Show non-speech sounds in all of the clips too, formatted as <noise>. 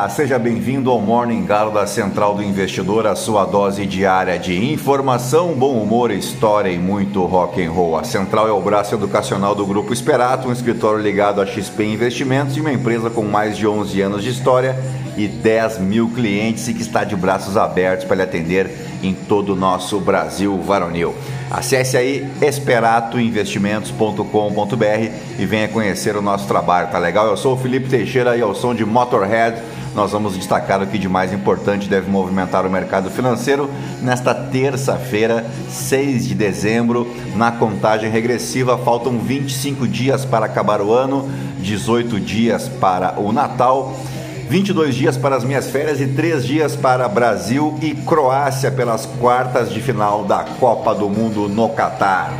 dia! Seja bem-vindo ao Morning Galo da Central do Investidor, a sua dose diária de informação, bom humor, história e muito rock and roll. A Central é o braço educacional do Grupo Esperato, um escritório ligado a XP Investimentos e uma empresa com mais de 11 anos de história e 10 mil clientes e que está de braços abertos para lhe atender em todo o nosso Brasil varonil. Acesse aí esperatoinvestimentos.com.br e venha conhecer o nosso trabalho, tá legal? Eu sou o Felipe Teixeira e ao som de Motorhead nós vamos destacar o que de mais importante deve movimentar o mercado financeiro nesta terça-feira, 6 de dezembro. Na contagem regressiva, faltam 25 dias para acabar o ano, 18 dias para o Natal. 22 dias para as minhas férias e 3 dias para Brasil e Croácia pelas quartas de final da Copa do Mundo no Catar.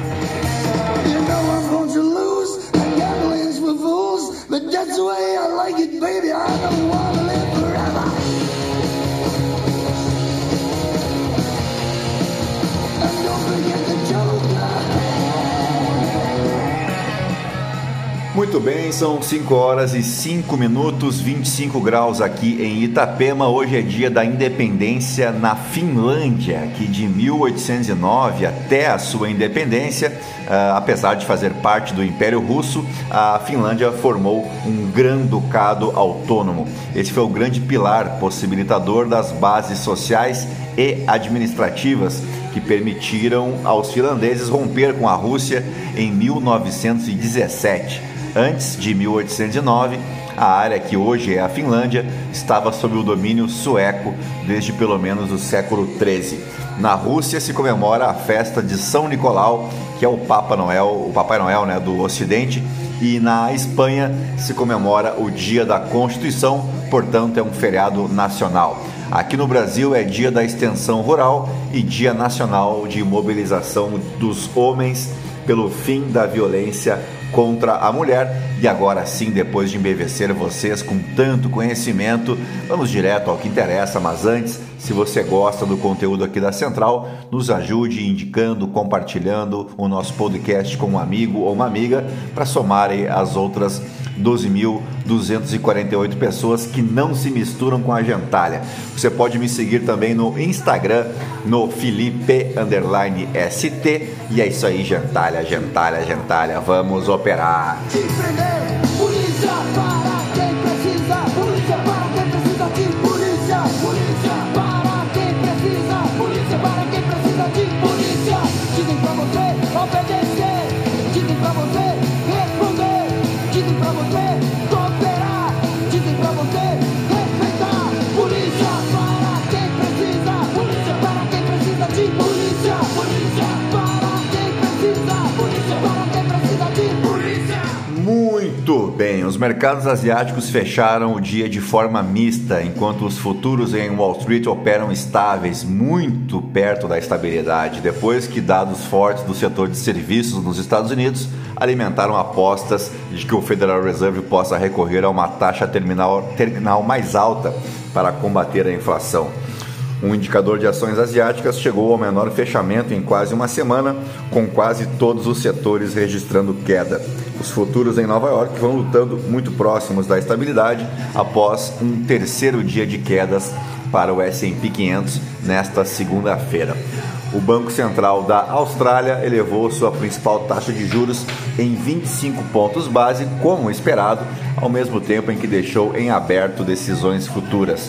Muito bem, são 5 horas e 5 minutos, 25 graus aqui em Itapema. Hoje é dia da independência na Finlândia, que de 1809 até a sua independência, uh, apesar de fazer parte do Império Russo, a Finlândia formou um grão-ducado autônomo. Esse foi o grande pilar possibilitador das bases sociais e administrativas que permitiram aos finlandeses romper com a Rússia em 1917. Antes de 1809, a área que hoje é a Finlândia estava sob o domínio sueco desde pelo menos o século XIII. Na Rússia se comemora a festa de São Nicolau, que é o Papa Noel, o Papai Noel né, do Ocidente, e na Espanha se comemora o Dia da Constituição, portanto é um feriado nacional. Aqui no Brasil é Dia da Extensão Rural e Dia Nacional de Mobilização dos Homens pelo fim da violência contra a mulher. E agora sim, depois de embevecer vocês com tanto conhecimento, vamos direto ao que interessa. Mas antes, se você gosta do conteúdo aqui da Central, nos ajude indicando, compartilhando o nosso podcast com um amigo ou uma amiga para somarem as outras 12.248 pessoas que não se misturam com a gentalha. Você pode me seguir também no Instagram, no Felipe ST. E é isso aí, gentalha, gentalha, gentalha. Vamos operar. Mercados asiáticos fecharam o dia de forma mista, enquanto os futuros em Wall Street operam estáveis, muito perto da estabilidade, depois que dados fortes do setor de serviços nos Estados Unidos alimentaram apostas de que o Federal Reserve possa recorrer a uma taxa terminal, terminal mais alta para combater a inflação. Um indicador de ações asiáticas chegou ao menor fechamento em quase uma semana, com quase todos os setores registrando queda. Os futuros em Nova York vão lutando muito próximos da estabilidade após um terceiro dia de quedas para o S&P 500 nesta segunda-feira. O Banco Central da Austrália elevou sua principal taxa de juros em 25 pontos base, como esperado, ao mesmo tempo em que deixou em aberto decisões futuras.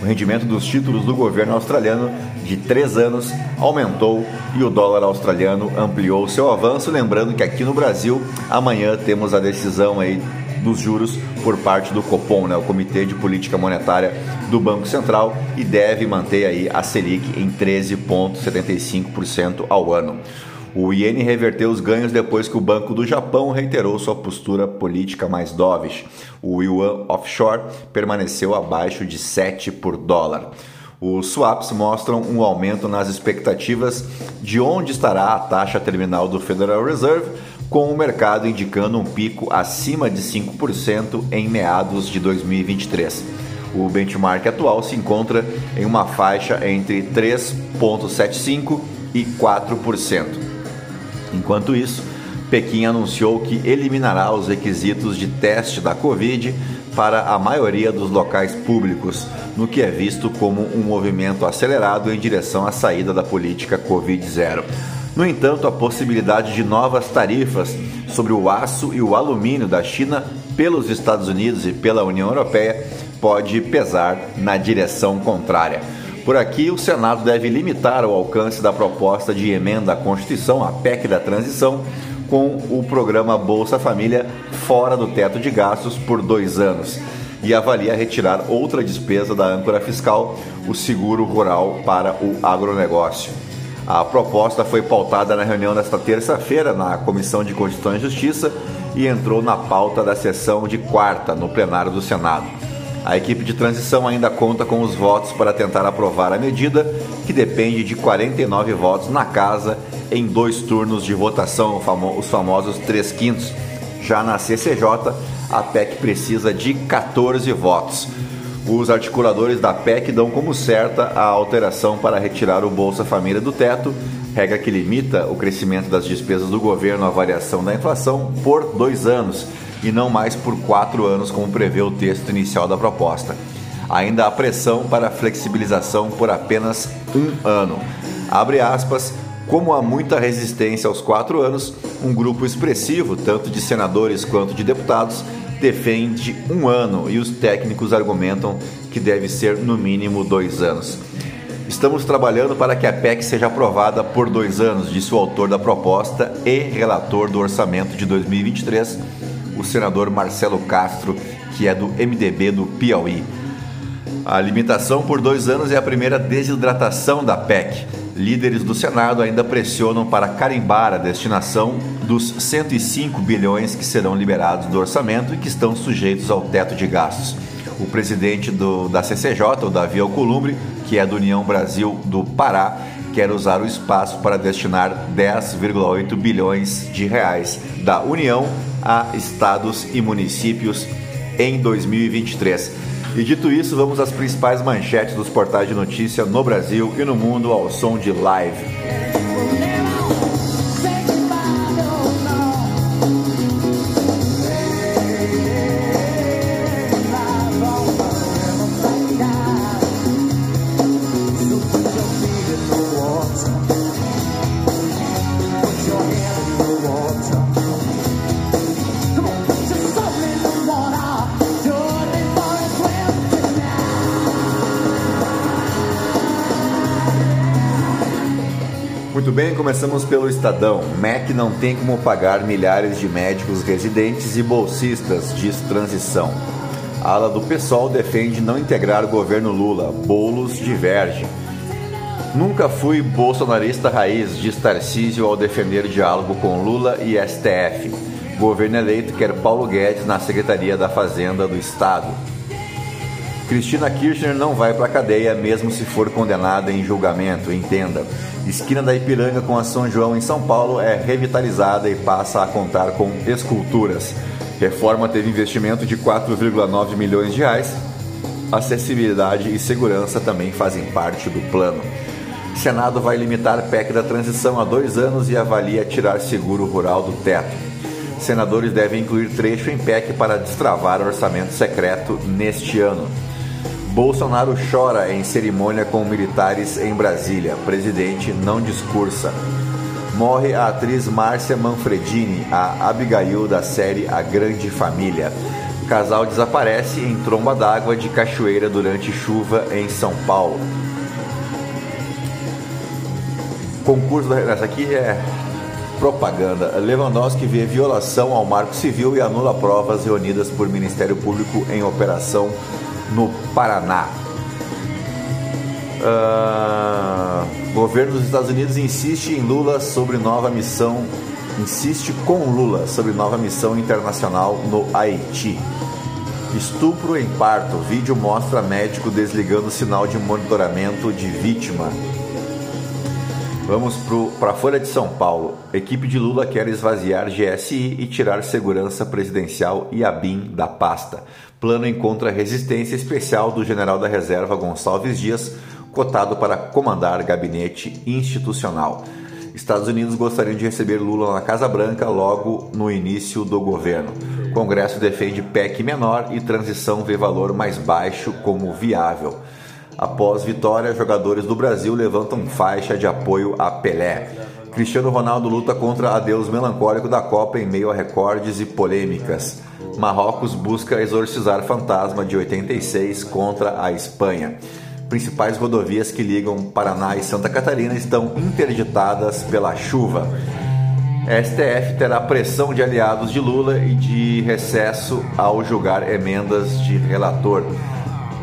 O rendimento dos títulos do governo australiano de três anos aumentou e o dólar australiano ampliou seu avanço. Lembrando que aqui no Brasil, amanhã temos a decisão aí dos juros por parte do Copom, né, o Comitê de Política Monetária do Banco Central, e deve manter aí a Selic em 13,75% ao ano. O iene reverteu os ganhos depois que o Banco do Japão reiterou sua postura política mais dovish. O yuan offshore permaneceu abaixo de 7 por dólar. Os swaps mostram um aumento nas expectativas de onde estará a taxa terminal do Federal Reserve, com o mercado indicando um pico acima de 5% em meados de 2023. O benchmark atual se encontra em uma faixa entre 3,75% e 4%. Enquanto isso, Pequim anunciou que eliminará os requisitos de teste da Covid para a maioria dos locais públicos, no que é visto como um movimento acelerado em direção à saída da política Covid-0. No entanto, a possibilidade de novas tarifas sobre o aço e o alumínio da China pelos Estados Unidos e pela União Europeia pode pesar na direção contrária. Por aqui, o Senado deve limitar o alcance da proposta de emenda à Constituição, a PEC da transição, com o programa Bolsa Família fora do teto de gastos por dois anos e avalia retirar outra despesa da âncora fiscal, o seguro rural para o agronegócio. A proposta foi pautada na reunião desta terça-feira na Comissão de Constituição e Justiça e entrou na pauta da sessão de quarta no plenário do Senado. A equipe de transição ainda conta com os votos para tentar aprovar a medida, que depende de 49 votos na casa em dois turnos de votação, os famosos 3 quintos. Já na CCJ, a PEC precisa de 14 votos. Os articuladores da PEC dão como certa a alteração para retirar o Bolsa Família do teto, regra que limita o crescimento das despesas do governo à variação da inflação por dois anos e não mais por quatro anos, como prevê o texto inicial da proposta. Ainda há pressão para flexibilização por apenas um ano. Abre aspas, como há muita resistência aos quatro anos, um grupo expressivo, tanto de senadores quanto de deputados, defende um ano e os técnicos argumentam que deve ser no mínimo dois anos. Estamos trabalhando para que a PEC seja aprovada por dois anos, disse o autor da proposta e relator do orçamento de 2023, o senador Marcelo Castro, que é do MDB do Piauí. A limitação por dois anos é a primeira desidratação da PEC líderes do Senado ainda pressionam para carimbar a destinação dos 105 bilhões que serão liberados do orçamento e que estão sujeitos ao teto de gastos. O presidente do, da CCJ, o Davi Alcolumbre, que é do União Brasil do Pará, quer usar o espaço para destinar 10,8 bilhões de reais da União a estados e municípios em 2023. E dito isso, vamos às principais manchetes dos portais de notícia no Brasil e no mundo ao som de live. Começamos pelo Estadão. MEC não tem como pagar milhares de médicos residentes e bolsistas, diz transição. A ala do PSOL defende não integrar o governo Lula. Bolos diverge. Nunca fui bolsonarista raiz, diz Tarcísio ao defender diálogo com Lula e STF. Governo eleito quer Paulo Guedes na Secretaria da Fazenda do Estado. Cristina Kirchner não vai para a cadeia, mesmo se for condenada em julgamento, entenda. Esquina da Ipiranga com a São João em São Paulo é revitalizada e passa a contar com esculturas. Reforma teve investimento de 4,9 milhões de reais. Acessibilidade e segurança também fazem parte do plano. Senado vai limitar PEC da transição a dois anos e avalia tirar seguro rural do teto. Senadores devem incluir trecho em PEC para destravar orçamento secreto neste ano. Bolsonaro chora em cerimônia com militares em Brasília. Presidente não discursa. Morre a atriz Márcia Manfredini, a Abigail da série A Grande Família. Casal desaparece em tromba d'água de cachoeira durante chuva em São Paulo. Concurso da. Essa aqui é propaganda. Lewandowski vê violação ao marco civil e anula provas reunidas por Ministério Público em operação no Paraná. Uh, governo dos Estados Unidos insiste em Lula sobre nova missão, insiste com Lula sobre nova missão internacional no Haiti. Estupro em parto. Vídeo mostra médico desligando sinal de monitoramento de vítima. Vamos para a Folha de São Paulo. Equipe de Lula quer esvaziar GSI e tirar segurança presidencial e a BIM da pasta. Plano encontra resistência especial do general da reserva Gonçalves Dias, cotado para comandar gabinete institucional. Estados Unidos gostariam de receber Lula na Casa Branca logo no início do governo. Congresso defende PEC menor e transição vê valor mais baixo como viável. Após vitória, jogadores do Brasil levantam faixa de apoio a Pelé. Cristiano Ronaldo luta contra adeus melancólico da Copa em meio a recordes e polêmicas. Marrocos busca exorcizar fantasma de 86 contra a Espanha. Principais rodovias que ligam Paraná e Santa Catarina estão interditadas pela chuva. STF terá pressão de aliados de Lula e de recesso ao julgar emendas de relator.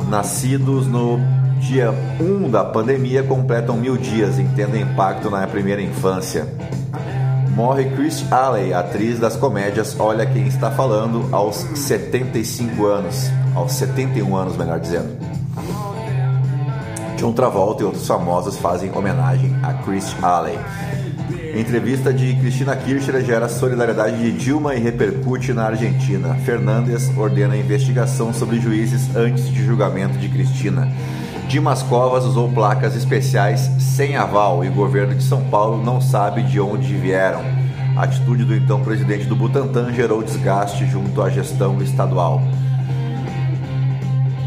Nascidos no dia 1 da pandemia completam mil dias, entenda impacto na primeira infância. Morre Chris Alley, atriz das comédias Olha Quem Está Falando, aos 75 anos. Aos 71 anos, melhor dizendo. John Travolta e outros famosos fazem homenagem a Chris Alley. Entrevista de Cristina Kirchner gera solidariedade de Dilma e repercute na Argentina. Fernandes ordena investigação sobre juízes antes de julgamento de Cristina. Dimas Covas usou placas especiais sem aval e o governo de São Paulo não sabe de onde vieram. A atitude do então presidente do Butantan gerou desgaste junto à gestão estadual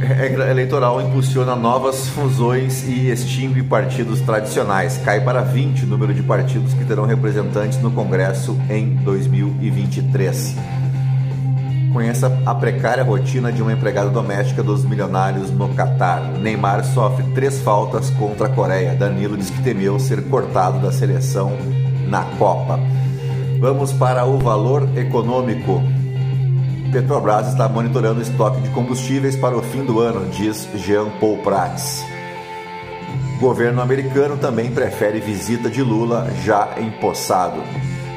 regra eleitoral impulsiona novas fusões e extingue partidos tradicionais. Cai para 20 o número de partidos que terão representantes no Congresso em 2023. Conheça a precária rotina de uma empregada doméstica dos milionários no Catar. Neymar sofre três faltas contra a Coreia. Danilo diz que temeu ser cortado da seleção na Copa. Vamos para o valor econômico. Petrobras está monitorando o estoque de combustíveis para o fim do ano, diz Jean Paul Prats. Governo americano também prefere visita de Lula já empossado.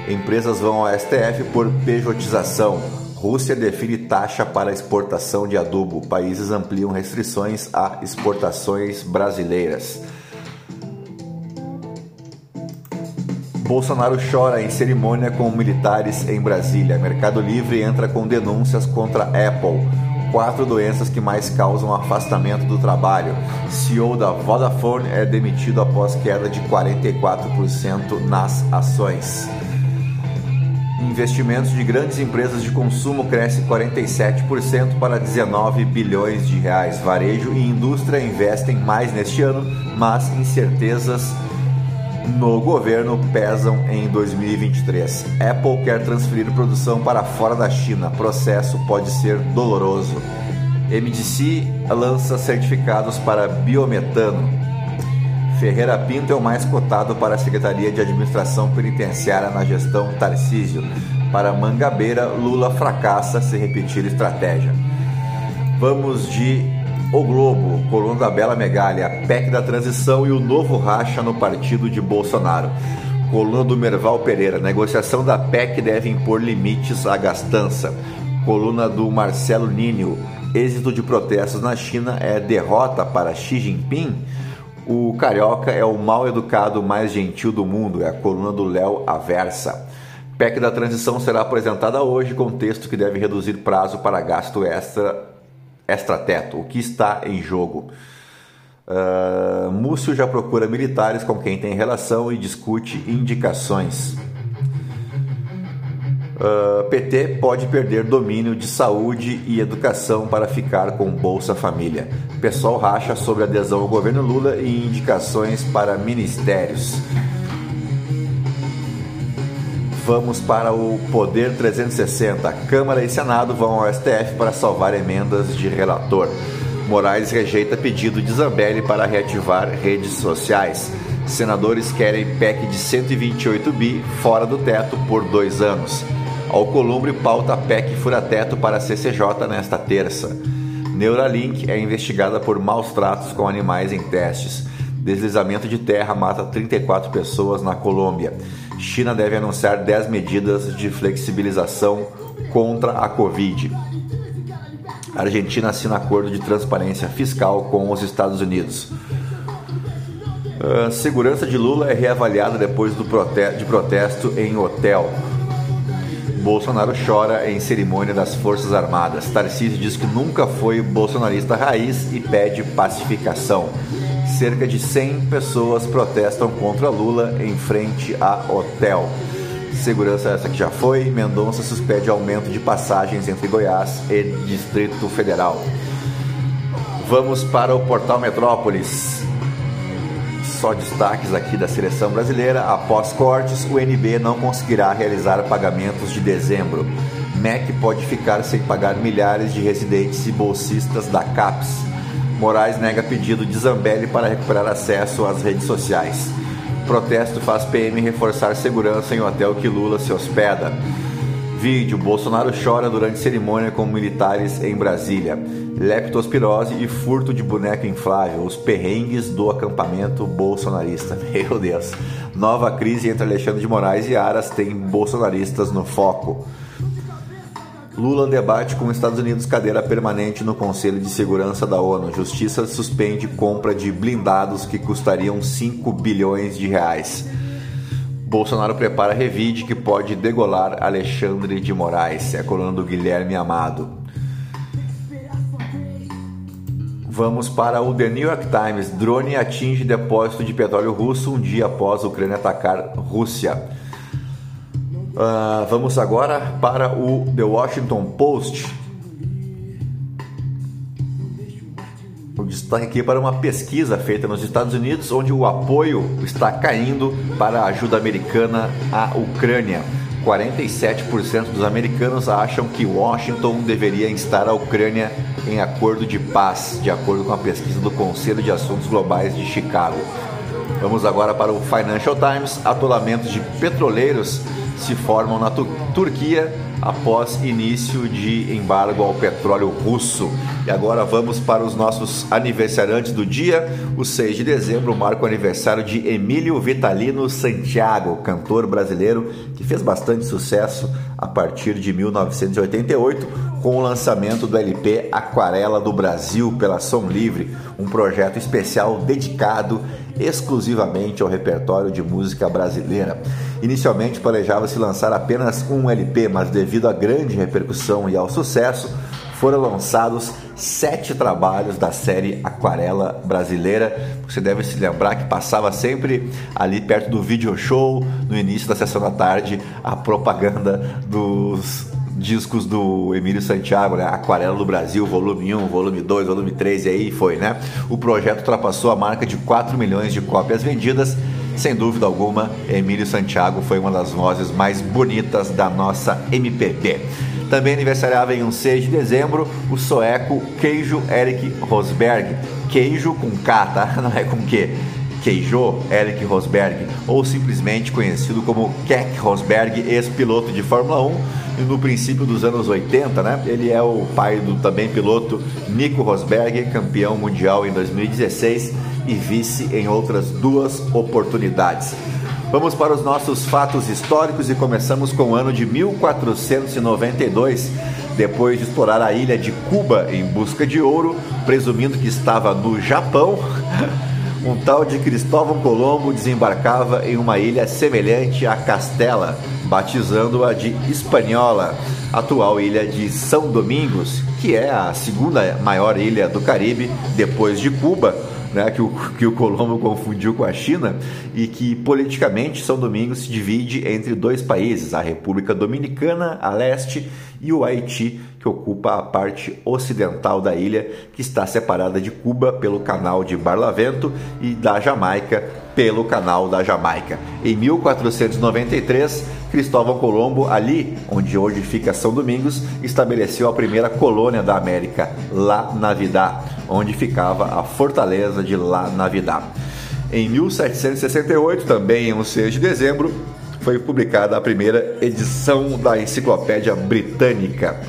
Empresas vão ao STF por pejotização. Rússia define taxa para exportação de adubo. Países ampliam restrições a exportações brasileiras. Bolsonaro chora em cerimônia com militares em Brasília. Mercado Livre entra com denúncias contra Apple. Quatro doenças que mais causam afastamento do trabalho. CEO da Vodafone é demitido após queda de 44% nas ações. Investimentos de grandes empresas de consumo cresce 47% para 19 bilhões de reais. Varejo e indústria investem mais neste ano, mas incertezas no governo pesam em 2023. Apple quer transferir produção para fora da China. Processo pode ser doloroso. MDC lança certificados para biometano. Ferreira Pinto é o mais cotado para a Secretaria de Administração Penitenciária na gestão Tarcísio. Para Mangabeira, Lula fracassa se repetir estratégia. Vamos de o Globo, coluna da Bela Megalha, PEC da transição e o novo racha no partido de Bolsonaro. Coluna do Merval Pereira, negociação da PEC deve impor limites à gastança. Coluna do Marcelo Nínio, êxito de protestos na China é derrota para Xi Jinping. O carioca é o mal educado mais gentil do mundo, é a coluna do Léo Aversa. PEC da transição será apresentada hoje com texto que deve reduzir prazo para gasto extra extrateto, o que está em jogo. Uh, Múcio já procura militares com quem tem relação e discute indicações. Uh, PT pode perder domínio de saúde e educação para ficar com Bolsa Família. Pessoal racha sobre adesão ao governo Lula e indicações para ministérios. Vamos para o Poder 360. Câmara e Senado vão ao STF para salvar emendas de relator. Moraes rejeita pedido de Zambelli para reativar redes sociais. Senadores querem PEC de 128 bi fora do teto por dois anos. Alcolumbre pauta PEC fura-teto para CCJ nesta terça. Neuralink é investigada por maus tratos com animais em testes. Deslizamento de terra mata 34 pessoas na Colômbia. China deve anunciar 10 medidas de flexibilização contra a Covid. A Argentina assina acordo de transparência fiscal com os Estados Unidos. Uh, segurança de Lula é reavaliada depois do prote de protesto em hotel. Bolsonaro chora em cerimônia das Forças Armadas. Tarcísio diz que nunca foi bolsonarista raiz e pede pacificação. Cerca de 100 pessoas protestam contra Lula em frente a hotel. Segurança essa que já foi. Mendonça suspende aumento de passagens entre Goiás e Distrito Federal. Vamos para o portal Metrópolis. Só destaques aqui da seleção brasileira. Após cortes, o NB não conseguirá realizar pagamentos de dezembro. MEC pode ficar sem pagar milhares de residentes e bolsistas da CAPES. Moraes nega pedido de Zambelli para recuperar acesso às redes sociais. Protesto faz PM reforçar segurança em hotel que Lula se hospeda. Vídeo: Bolsonaro chora durante cerimônia com militares em Brasília. Leptospirose e furto de boneco inflável. Os perrengues do acampamento bolsonarista. <laughs> Meu Deus. Nova crise entre Alexandre de Moraes e Aras tem bolsonaristas no foco. Lula debate com Estados Unidos cadeira permanente no Conselho de Segurança da ONU. Justiça suspende compra de blindados que custariam 5 bilhões de reais. Bolsonaro prepara revide que pode degolar Alexandre de Moraes. É a coluna do Guilherme Amado. Vamos para o The New York Times. Drone atinge depósito de petróleo russo um dia após a Ucrânia atacar Rússia. Uh, vamos agora para o The Washington Post. O destaque aqui para uma pesquisa feita nos Estados Unidos, onde o apoio está caindo para a ajuda americana à Ucrânia. 47% dos americanos acham que Washington deveria instar a Ucrânia em acordo de paz, de acordo com a pesquisa do Conselho de Assuntos Globais de Chicago. Vamos agora para o Financial Times. Atolamentos de petroleiros se formam na Turquia após início de embargo ao petróleo russo. E agora vamos para os nossos aniversariantes do dia. O 6 de dezembro marca o aniversário de Emílio Vitalino Santiago, cantor brasileiro que fez bastante sucesso a partir de 1988 com o lançamento do LP Aquarela do Brasil pela Som Livre, um projeto especial dedicado exclusivamente ao repertório de música brasileira. Inicialmente planejava-se lançar apenas um LP, mas devido à grande repercussão e ao sucesso, foram lançados sete trabalhos da série Aquarela Brasileira. Você deve se lembrar que passava sempre ali perto do video show, no início da sessão da tarde, a propaganda dos discos do Emílio Santiago, né? Aquarela do Brasil, volume 1, volume 2, volume 3 e aí foi, né? O projeto ultrapassou a marca de 4 milhões de cópias vendidas sem dúvida alguma, Emílio Santiago foi uma das vozes mais bonitas da nossa MPB. Também aniversariava em um 6 de dezembro o sueco Queijo Eric Rosberg. Queijo com K, tá? <laughs> Não é com Q. Queijo Eric Rosberg, ou simplesmente conhecido como Keck Rosberg, ex-piloto de Fórmula 1 no princípio dos anos 80, né? Ele é o pai do também piloto Nico Rosberg, campeão mundial em 2016 e vice em outras duas oportunidades. Vamos para os nossos fatos históricos e começamos com o ano de 1492. Depois de explorar a ilha de Cuba em busca de ouro, presumindo que estava no Japão, <laughs> um tal de Cristóvão Colombo desembarcava em uma ilha semelhante a Castela, batizando-a de Hispaniola, atual ilha de São Domingos, que é a segunda maior ilha do Caribe depois de Cuba né, que, o, que o Colombo confundiu com a China, e que politicamente São Domingos se divide entre dois países, a República Dominicana a leste e o Haiti, que ocupa a parte ocidental da ilha, que está separada de Cuba pelo canal de Barlavento e da Jamaica pelo canal da Jamaica. Em 1493, Cristóvão Colombo, ali onde hoje fica São Domingos, estabeleceu a primeira colônia da América, La Navidad, onde ficava a fortaleza de La Navidad. Em 1768, também em um 6 de dezembro, foi publicada a primeira edição da Enciclopédia Britânica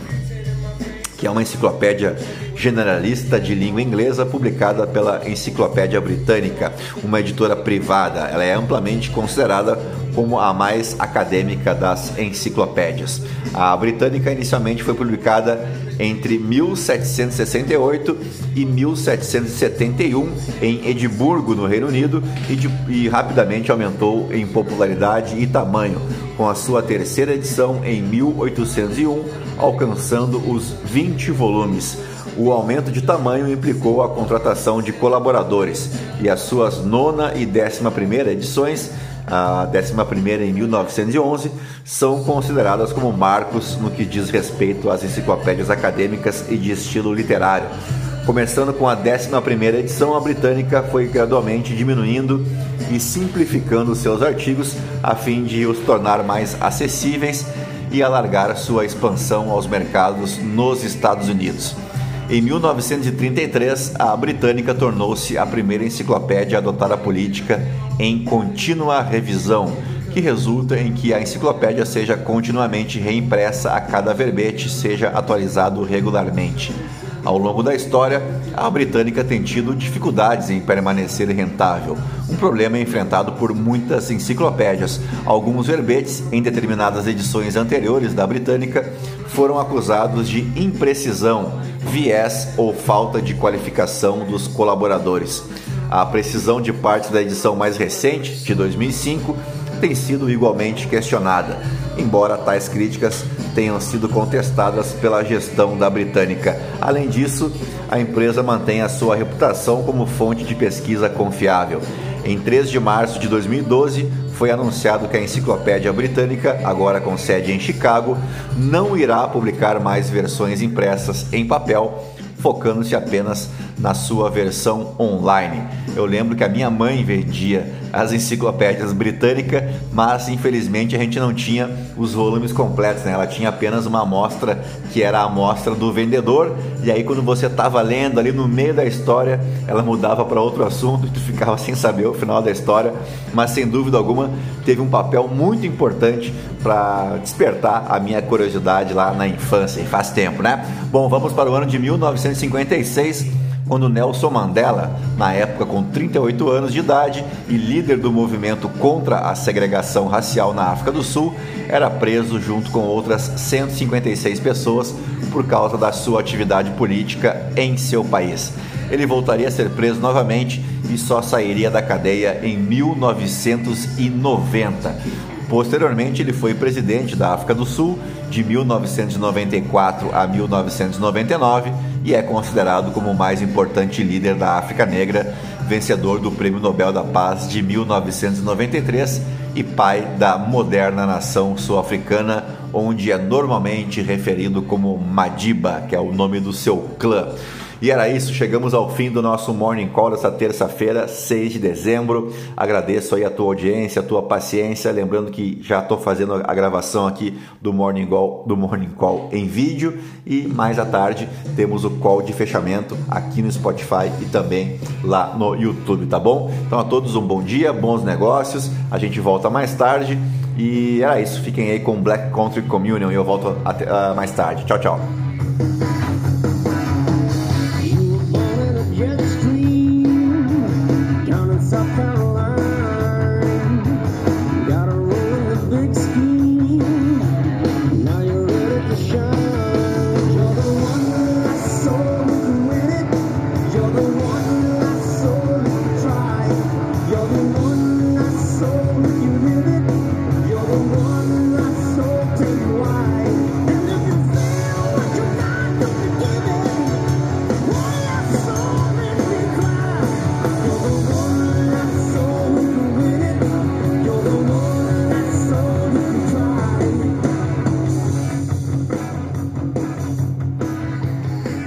que é uma enciclopédia generalista de língua inglesa publicada pela Enciclopédia Britânica, uma editora privada. Ela é amplamente considerada como a mais acadêmica das enciclopédias. A britânica inicialmente foi publicada entre 1768 e 1771 em Edimburgo, no Reino Unido, e, de, e rapidamente aumentou em popularidade e tamanho, com a sua terceira edição em 1801, alcançando os 20 volumes. O aumento de tamanho implicou a contratação de colaboradores e as suas nona e décima primeira edições a 11 em 1911, são consideradas como marcos no que diz respeito às enciclopédias acadêmicas e de estilo literário. Começando com a 11 edição, a britânica foi gradualmente diminuindo e simplificando seus artigos a fim de os tornar mais acessíveis e alargar sua expansão aos mercados nos Estados Unidos. Em 1933, a britânica tornou-se a primeira enciclopédia a adotar a política em contínua revisão, que resulta em que a enciclopédia seja continuamente reimpressa a cada verbete seja atualizado regularmente. Ao longo da história, a britânica tem tido dificuldades em permanecer rentável, um problema enfrentado por muitas enciclopédias. Alguns verbetes, em determinadas edições anteriores da britânica, foram acusados de imprecisão, viés ou falta de qualificação dos colaboradores. A precisão de partes da edição mais recente, de 2005, tem sido igualmente questionada, embora tais críticas tenham sido contestadas pela gestão da britânica. Além disso, a empresa mantém a sua reputação como fonte de pesquisa confiável. Em 3 de março de 2012, foi anunciado que a Enciclopédia Britânica, agora com sede em Chicago, não irá publicar mais versões impressas em papel, focando-se apenas na sua versão online. Eu lembro que a minha mãe vendia as enciclopédias britânicas, mas infelizmente a gente não tinha os volumes completos, né? Ela tinha apenas uma amostra que era a amostra do vendedor, e aí quando você estava lendo ali no meio da história, ela mudava para outro assunto e tu ficava sem saber o final da história, mas sem dúvida alguma teve um papel muito importante para despertar a minha curiosidade lá na infância, e faz tempo, né? Bom, vamos para o ano de 1956 quando Nelson Mandela, na época com 38 anos de idade e líder do movimento contra a segregação racial na África do Sul, era preso junto com outras 156 pessoas por causa da sua atividade política em seu país. Ele voltaria a ser preso novamente e só sairia da cadeia em 1990. Posteriormente, ele foi presidente da África do Sul de 1994 a 1999 e é considerado como o mais importante líder da África Negra, vencedor do Prêmio Nobel da Paz de 1993 e pai da moderna nação sul-africana, onde é normalmente referido como Madiba, que é o nome do seu clã. E era isso, chegamos ao fim do nosso Morning Call dessa terça-feira, 6 de dezembro. Agradeço aí a tua audiência, a tua paciência, lembrando que já estou fazendo a gravação aqui do Morning Call, do Morning Call em vídeo e mais à tarde temos o call de fechamento aqui no Spotify e também lá no YouTube, tá bom? Então a todos um bom dia, bons negócios. A gente volta mais tarde. E era isso, fiquem aí com Black Country Communion e eu volto até, uh, mais tarde. Tchau, tchau.